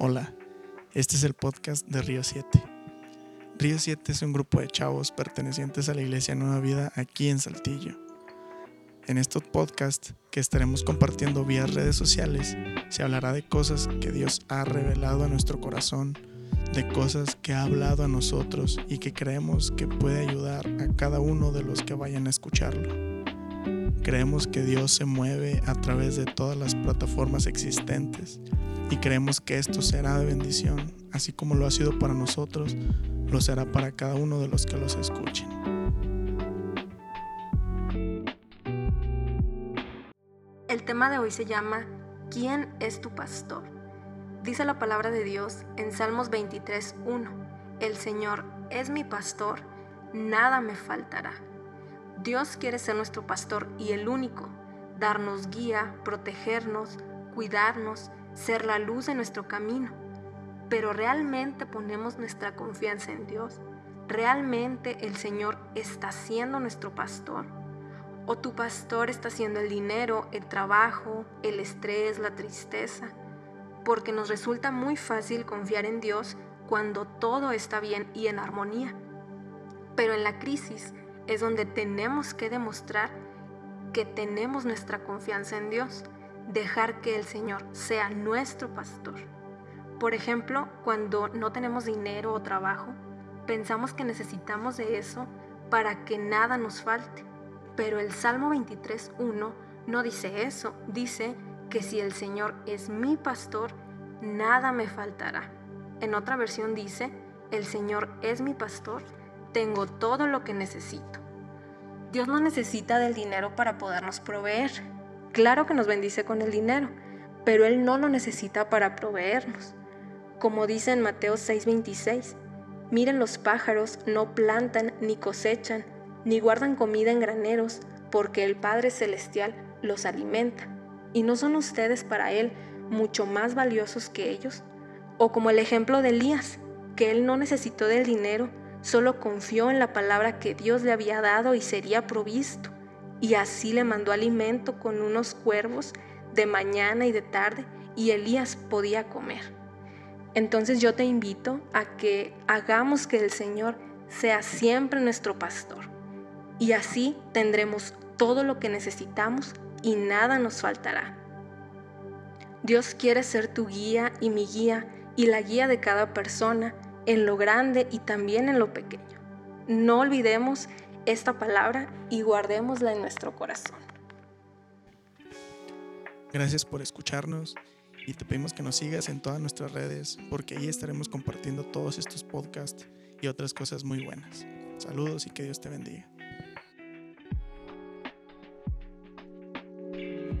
Hola, este es el podcast de Río 7. Río 7 es un grupo de chavos pertenecientes a la Iglesia Nueva Vida aquí en Saltillo. En estos podcasts que estaremos compartiendo vía redes sociales, se hablará de cosas que Dios ha revelado a nuestro corazón, de cosas que ha hablado a nosotros y que creemos que puede ayudar a cada uno de los que vayan a escucharlo. Creemos que Dios se mueve a través de todas las plataformas existentes y creemos que esto será de bendición, así como lo ha sido para nosotros, lo será para cada uno de los que los escuchen. El tema de hoy se llama ¿Quién es tu pastor? Dice la palabra de Dios en Salmos 23.1, El Señor es mi pastor, nada me faltará. Dios quiere ser nuestro pastor y el único, darnos guía, protegernos, cuidarnos, ser la luz de nuestro camino. Pero realmente ponemos nuestra confianza en Dios. ¿Realmente el Señor está siendo nuestro pastor? ¿O tu pastor está siendo el dinero, el trabajo, el estrés, la tristeza? Porque nos resulta muy fácil confiar en Dios cuando todo está bien y en armonía. Pero en la crisis es donde tenemos que demostrar que tenemos nuestra confianza en Dios, dejar que el Señor sea nuestro pastor. Por ejemplo, cuando no tenemos dinero o trabajo, pensamos que necesitamos de eso para que nada nos falte. Pero el Salmo 23.1 no dice eso, dice que si el Señor es mi pastor, nada me faltará. En otra versión dice, el Señor es mi pastor, tengo todo lo que necesito. Dios no necesita del dinero para podernos proveer. Claro que nos bendice con el dinero, pero Él no lo necesita para proveernos. Como dice en Mateo 6:26, miren los pájaros, no plantan ni cosechan, ni guardan comida en graneros, porque el Padre Celestial los alimenta. ¿Y no son ustedes para Él mucho más valiosos que ellos? O como el ejemplo de Elías, que Él no necesitó del dinero, Solo confió en la palabra que Dios le había dado y sería provisto. Y así le mandó alimento con unos cuervos de mañana y de tarde y Elías podía comer. Entonces yo te invito a que hagamos que el Señor sea siempre nuestro pastor. Y así tendremos todo lo que necesitamos y nada nos faltará. Dios quiere ser tu guía y mi guía y la guía de cada persona en lo grande y también en lo pequeño. No olvidemos esta palabra y guardémosla en nuestro corazón. Gracias por escucharnos y te pedimos que nos sigas en todas nuestras redes porque ahí estaremos compartiendo todos estos podcasts y otras cosas muy buenas. Saludos y que Dios te bendiga.